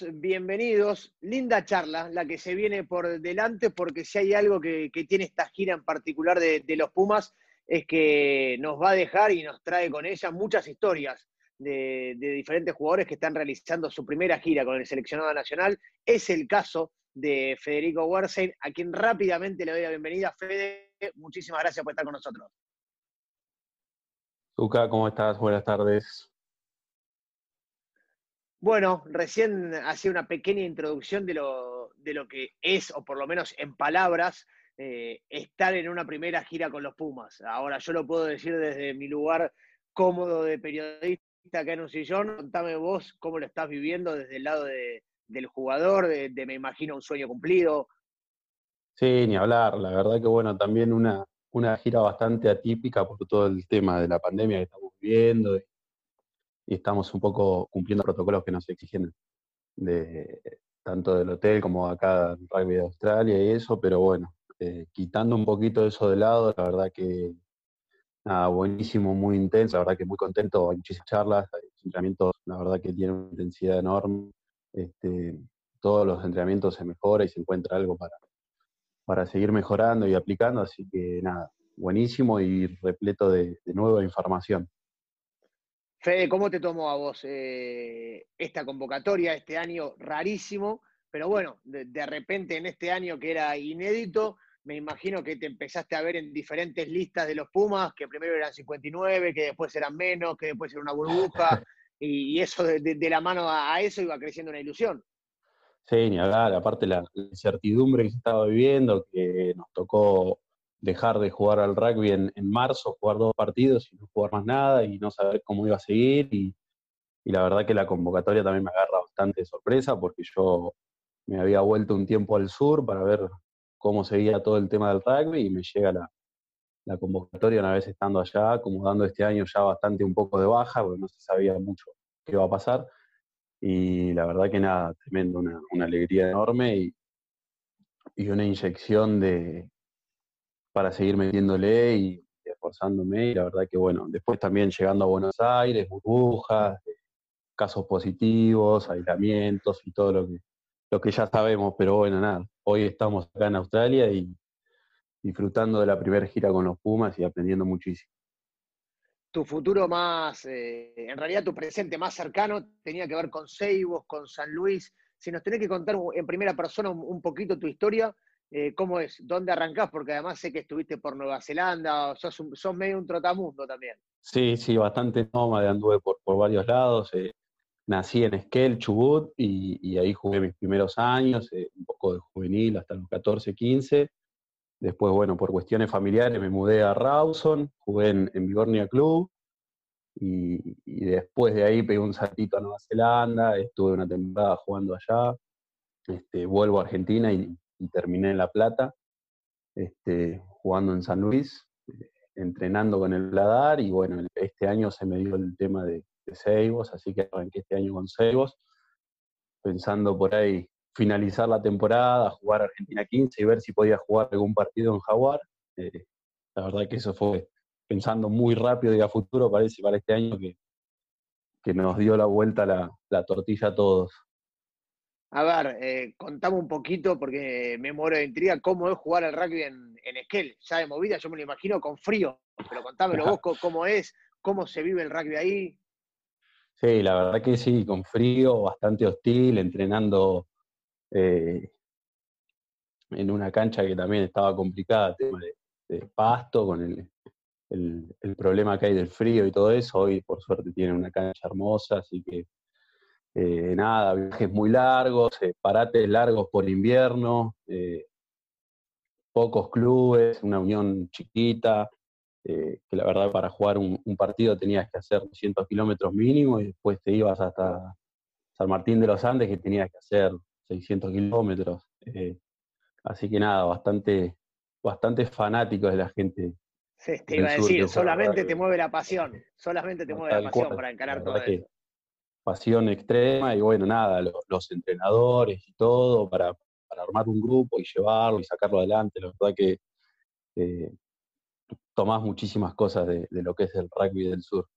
Bienvenidos. Linda charla, la que se viene por delante, porque si hay algo que, tiene esta gira en particular de, los Pumas, es que nos va a dejar y nos trae con ella muchas historias de, diferentes jugadores que están realizando su primera gira con el seleccionado nacional. Es el caso de Federico Wersein, a quien rápidamente le doy la bienvenida. Fede, muchísimas gracias por estar con nosotros. Zuka, ¿cómo estás? Buenas tardes. Bueno, recién hacía una pequeña introducción de lo, de lo que es, o por lo menos en palabras, eh, estar en una primera gira con los Pumas. Ahora yo lo puedo decir desde mi lugar cómodo de periodista acá en un sillón. Contame vos cómo lo estás viviendo desde el lado del jugador, de, me imagino un sueño cumplido. Sí, ni hablar. La verdad que bueno, también una, una gira bastante atípica por todo el tema de la pandemia que estamos viviendo y estamos un poco cumpliendo protocolos que nos exigen de tanto del hotel como acá en Rugby de Australia y eso, pero bueno, eh, quitando un poquito eso de lado, la verdad que nada, buenísimo, muy intenso, la verdad que muy contento, hay muchísimas charlas, hay entrenamientos, la verdad que tienen una intensidad enorme, este, todos los entrenamientos se mejora y se encuentra algo para, para seguir mejorando y aplicando, así que nada, buenísimo y repleto de nueva información. Fede, ¿cómo te tomó a vos eh, esta convocatoria este año rarísimo? Pero bueno, de, repente en este año que era inédito, me imagino que te empezaste a ver en diferentes listas de los Pumas, que primero eran 59, que después eran menos, que después era una burbuja, y, eso de, la mano a, eso iba creciendo una ilusión. Sí, ni hablar, aparte la incertidumbre que se estaba viviendo, que nos tocó dejar de jugar al rugby en, marzo, jugar dos partidos y no jugar más nada y no saber cómo iba a seguir. Y, la verdad que la convocatoria también me agarra bastante sorpresa porque yo me había vuelto un tiempo al sur para ver cómo seguía todo el tema del rugby y me llega la, la convocatoria una vez estando allá, como dando este año ya bastante un poco de baja, porque no se sabía mucho qué iba a pasar. Y la verdad que nada, tremendo, una, una alegría enorme y, y una inyección de, para seguir metiéndole y esforzándome. Y la verdad que, bueno, después también llegando a Buenos Aires, burbujas, eh, casos positivos, aislamientos y todo lo que, lo que ya sabemos. Pero bueno, nada, hoy estamos acá en Australia y disfrutando de la primera gira con los Pumas y aprendiendo muchísimo. Tu futuro más, eh, en realidad tu presente más cercano tenía que ver con Seibos, con San Luis. Si nos tenés que contar en primera persona un poquito tu historia, eh, ¿cómo es? ¿Dónde arrancás? Porque además sé que estuviste por Nueva Zelanda, sos, sos medio un trotamundo también. Sí, sí, bastante nómade, anduve por, por varios lados. Eh, nací en Esquel, Chubut, y, ahí jugué mis primeros años, eh, un poco de juvenil hasta los 14, 15. Después, bueno, por cuestiones familiares me mudé a Rawson, jugué en, en Bigornia Club, y, y, después de ahí pegué un saltito a Nueva Zelanda, estuve una temporada jugando allá, este, vuelvo a Argentina y terminé en La Plata, este, jugando en San Luis, entrenando con el Bladar y bueno, este año se me dio el tema de, de Seibos, así que arranqué este año con Seibos, pensando por ahí finalizar la temporada, jugar Argentina 15 y ver si podía jugar algún partido en Jaguar. Eh, la verdad que eso fue pensando muy rápido y a futuro, parece, para este año que, que nos dio la vuelta la tortilla a todos. A ver, eh, contame un poquito, porque me muero de intriga, cómo es jugar al rugby en, en Esquel. Ya de movida, yo me lo imagino con frío, pero contámelo vos cómo es, cómo se vive el rugby ahí. Sí, la verdad que sí, con frío, bastante hostil, entrenando eh, en una cancha que también estaba complicada, tema de, pasto, con el, el, problema que hay del frío y todo eso. Hoy, por suerte, tiene una cancha hermosa, así que eh, nada, viajes muy largos, eh, parates largos por invierno, eh, pocos clubes, una unión chiquita, que la verdad para jugar un, partido tenías que hacer 200 kilómetros mínimo y después te ibas hasta San Martín de los Andes que tenías que hacer 600 kilómetros. así que nada, bastante, bastante fanático de la gente. te iba a decir, solamente te mueve la pasión, solamente te mueve la pasión para encarar todo eso pasión extrema y bueno, nada, los, entrenadores y todo para, armar un grupo y llevarlo y sacarlo adelante. La verdad que eh, tomás muchísimas cosas de, lo que es el rugby del sur.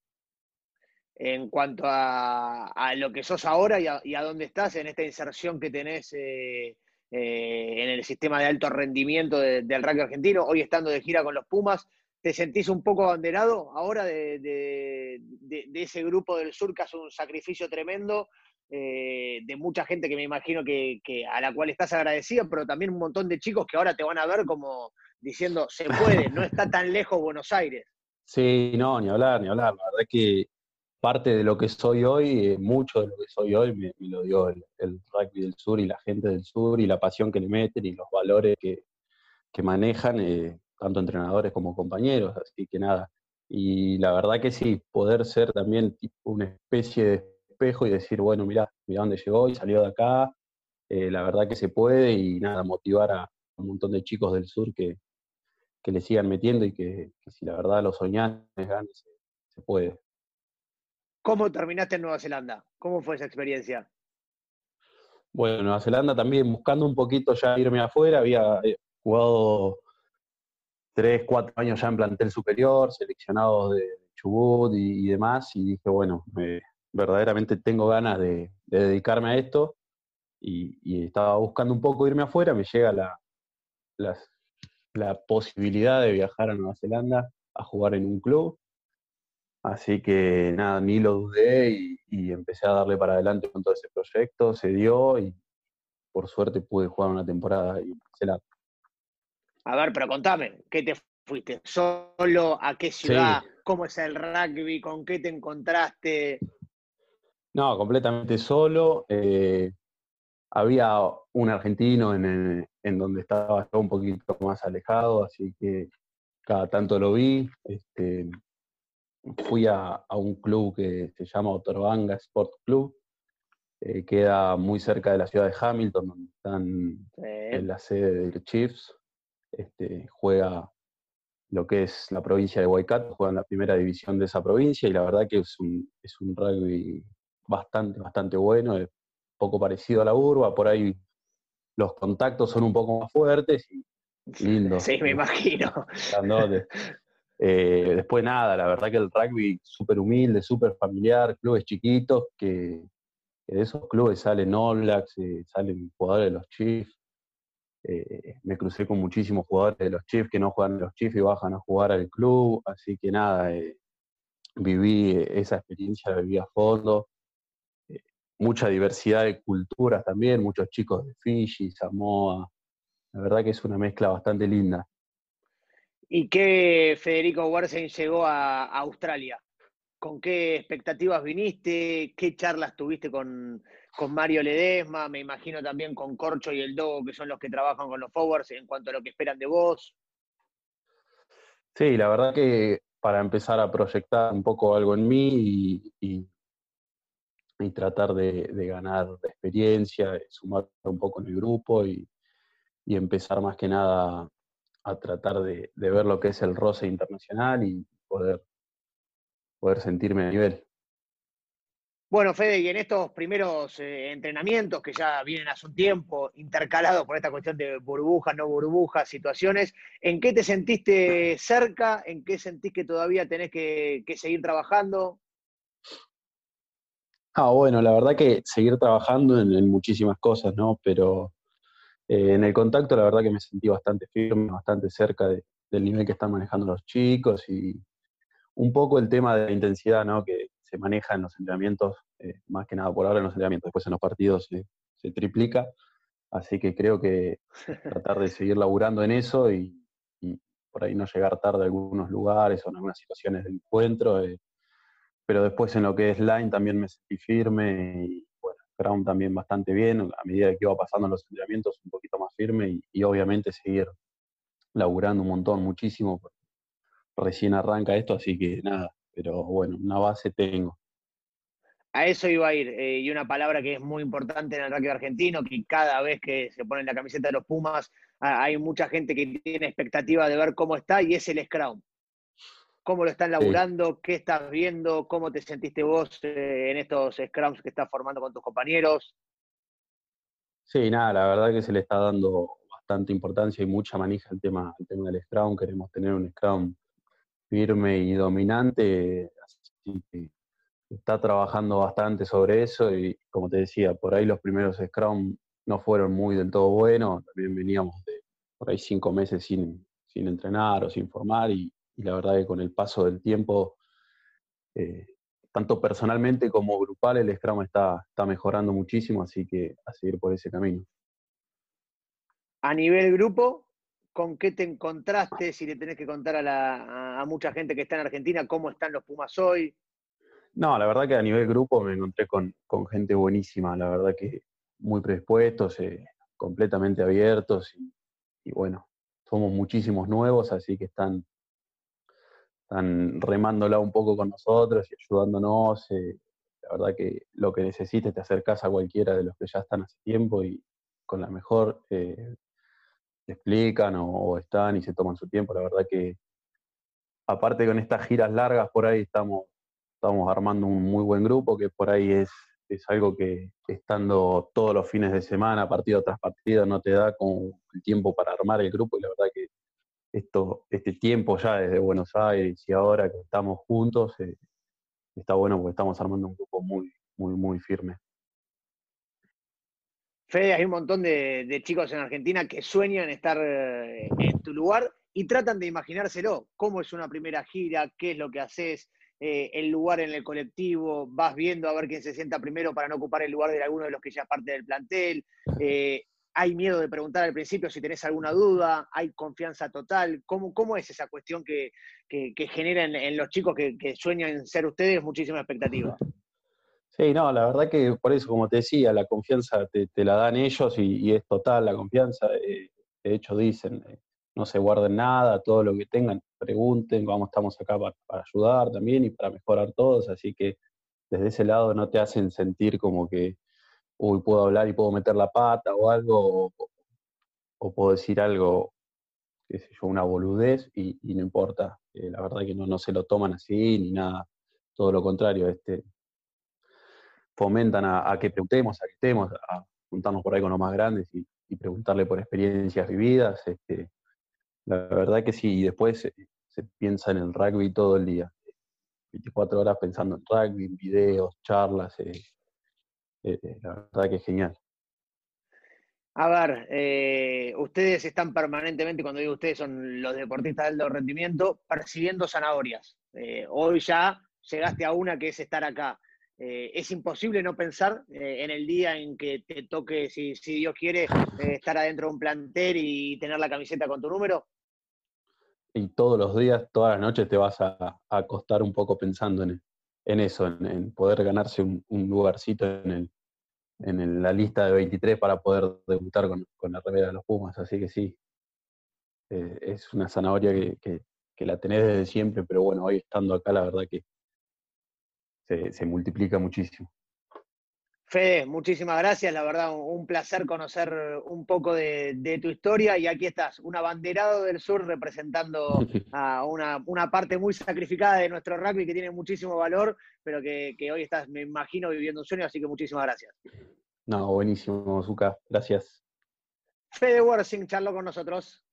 en cuanto a, lo que sos ahora y a, dónde estás en esta inserción que tenés eh, eh, en el sistema de alto rendimiento del rugby argentino, hoy estando de gira con los Pumas, ¿te sentís un poco abanderado ahora de, ese grupo del sur que hace un sacrificio tremendo? Eh, de mucha gente que me imagino que, a la cual estás agradecida, pero también un montón de chicos que ahora te van a ver como diciendo, se puede, no está tan lejos Buenos Aires. Sí, no, ni hablar, ni hablar. La verdad es que parte de lo que soy hoy, eh, mucho de lo que soy hoy, me, lo dio el, rugby del sur y la gente del sur y la pasión que le meten y los valores que, manejan, eh, tanto entrenadores como compañeros. Así que nada. Y la verdad que sí, poder ser también tipo una especie de espejo y decir, bueno, mira, mira dónde llegó y salió de acá. Eh, la verdad que se puede y nada, motivar a un montón de chicos del sur que, le sigan metiendo y que, si la verdad lo soñan, se puede. ¿Cómo terminaste en Nueva Zelanda? ¿Cómo fue esa experiencia? Bueno, Nueva Zelanda también buscando un poquito ya irme afuera, había eh, jugado tres, cuatro años ya en plantel superior, seleccionado de Chubut y, demás, y dije, bueno, verdaderamente tengo ganas de, dedicarme a esto, y, estaba buscando un poco irme afuera, me llega la, la posibilidad de viajar a Nueva Zelanda a jugar en un club, Así que nada, ni lo dudé y, empecé a darle para adelante con todo ese proyecto, se dio y por suerte pude jugar una temporada y la. A ver, pero contame, ¿qué te fuiste? ¿Solo? ¿A qué ciudad? ¿Cómo es el rugby? ¿Con qué te encontraste? No, completamente solo. Eh, había un argentino en, en donde estaba yo un poquito más alejado, así que cada tanto lo vi. Este, fui a, un club que se llama Otorbanga Sport Club, eh, queda muy cerca de la ciudad de Hamilton, donde están en la sede de Chiefs. Este, juega lo que es la provincia de Waikato, juega en la primera división de esa provincia y la verdad que es un, es un rugby bastante, bastante bueno, es poco parecido a la urba, por ahí los contactos son un poco más fuertes y lindos. Sí, me imagino. Eh, después nada, la verdad que el rugby súper humilde, súper familiar, clubes chiquitos, que, de esos clubes salen All Blacks, eh, salen jugadores de los Chiefs. Eh, me crucé con muchísimos jugadores de los Chiefs que no juegan los Chiefs y bajan a jugar al club, así que nada, viví esa experiencia, viví a fondo. mucha diversidad de culturas también, muchos chicos de Fiji, Samoa. La verdad que es una mezcla bastante linda. ¿Y qué Federico Wersen llegó a, Australia? ¿Con qué expectativas viniste? ¿Qué charlas tuviste con, Mario Ledesma? Me imagino también con Corcho y el Dogo, que son los que trabajan con los forwards en cuanto a lo que esperan de vos. Sí, la verdad que para empezar a proyectar un poco algo en mí y, tratar de, ganar experiencia, sumar un poco en el grupo y, empezar más que nada a tratar de, ver lo que es el roce internacional y poder sentirme a nivel. Bueno, Fede, y en estos primeros eh, entrenamientos que ya vienen hace un tiempo, intercalados por esta cuestión de burbujas, no burbujas, situaciones, ¿en qué te sentiste cerca? ¿En qué sentís que todavía tenés que, seguir trabajando? Ah, bueno, la verdad que seguir trabajando en, muchísimas cosas, ¿no? Pero eh, en el contacto, la verdad que me sentí bastante firme, bastante cerca del nivel que están manejando los chicos y un poco el tema de la intensidad ¿no? Se maneja en los entrenamientos, eh, más que nada por ahora en los entrenamientos, después en los partidos se, triplica. Así que creo que tratar de seguir laburando en eso y, por ahí no llegar tarde a algunos lugares o en algunas situaciones del encuentro. Eh, pero después en lo que es line también me sentí firme y ground también bastante bien, a medida que iba pasando los entrenamientos un poquito más firme y, obviamente seguir laburando un montón, muchísimo, recién arranca esto, así que nada, pero bueno, una base tengo. A eso iba a ir, eh, y una palabra que es muy importante en el rugby argentino, que cada vez que se pone la camiseta de los Pumas, hay mucha gente que tiene expectativa de ver cómo está, y es el Scrum cómo lo están laburando, qué estás viendo, cómo te sentiste vos eh, en estos scrums que estás formando con tus compañeros. Sí, nada, la verdad que se le está dando bastante importancia y mucha manija al tema, al tema del scrum. Queremos tener un scrum firme y dominante, así que está trabajando bastante sobre eso y como te decía, por ahí los primeros Scrum no fueron muy del todo buenos, también veníamos de por ahí cinco meses sin, sin entrenar o sin formar y, la verdad que con el paso del tiempo, eh, tanto personalmente como grupal, el Scrum está, está mejorando muchísimo, así que a seguir por ese camino. A nivel grupo, ¿con qué te encontraste? Si le tenés que contar a, a mucha gente que está en Argentina, ¿cómo están los Pumas hoy? No, la verdad que a nivel grupo me encontré con, gente buenísima, la verdad que muy predispuestos, eh, completamente abiertos y, bueno, somos muchísimos nuevos, así que están, remándola un poco con nosotros y ayudándonos. Eh, la verdad que lo que necesites te acercas a cualquiera de los que ya están hace tiempo y con la mejor eh, explican o, están y se toman su tiempo. La verdad que aparte con estas giras largas por ahí estamos estamos armando un muy buen grupo, que por ahí es, es algo que estando todos los fines de semana, partido tras partido, no te da como el tiempo para armar el grupo y la verdad que esto, este tiempo ya desde Buenos Aires y ahora que estamos juntos, eh, está bueno porque estamos armando un grupo muy, muy, muy firme. Fede, hay un montón de, chicos en Argentina que sueñan estar eh, en tu lugar y tratan de imaginárselo, cómo es una primera gira, qué es lo que haces, eh, el lugar en el colectivo, vas viendo a ver quién se sienta primero para no ocupar el lugar de alguno de los que ya parte del plantel. Eh, hay miedo de preguntar al principio si tenés alguna duda, hay confianza total. ¿Cómo, es esa cuestión que, que, genera en, los chicos que, sueñan ser ustedes muchísima expectativa? Sí, no, la verdad que por eso, como te decía, la confianza te, la dan ellos y, es total la confianza. Eh, de hecho, dicen, no se guarden nada, todo lo que tengan, pregunten, vamos, estamos acá para, ayudar también y para mejorar todos, así que desde ese lado no te hacen sentir como que, uy, puedo hablar y puedo meter la pata o algo, o, puedo decir algo, qué sé yo, una boludez y, no importa, eh, la verdad que no, no se lo toman así ni nada, todo lo contrario, este, fomentan a, que preguntemos, a que estemos, a juntarnos por ahí con los más grandes y, preguntarle por experiencias vividas, este, la verdad que sí, y después se, piensa en el rugby todo el día. 24 horas pensando en rugby, videos, charlas. Eh, eh, eh, la verdad que es genial. A ver, ustedes están permanentemente, cuando digo ustedes son los deportistas de alto rendimiento, percibiendo zanahorias. hoy ya llegaste a una que es estar acá. Es imposible no pensar en el día en que te toque, si, si Dios quiere, estar adentro de un plantel y tener la camiseta con tu número y todos los días, todas las noches te vas a, acostar un poco pensando en, eso, en, poder ganarse un, lugarcito en, en la lista de 23 para poder debutar con, la remera de los Pumas. Así que sí, eh, es una zanahoria que, la tenés desde siempre, pero bueno, hoy estando acá, la verdad que se multiplica muchísimo. Fede, muchísimas gracias, la verdad un placer conocer un poco de, tu historia y aquí estás, un abanderado del sur representando a una, parte muy sacrificada de nuestro rugby que tiene muchísimo valor, pero que, hoy estás, me imagino, viviendo un sueño, así que muchísimas gracias. No, buenísimo, Zuka, gracias. Fede Worsing charló con nosotros.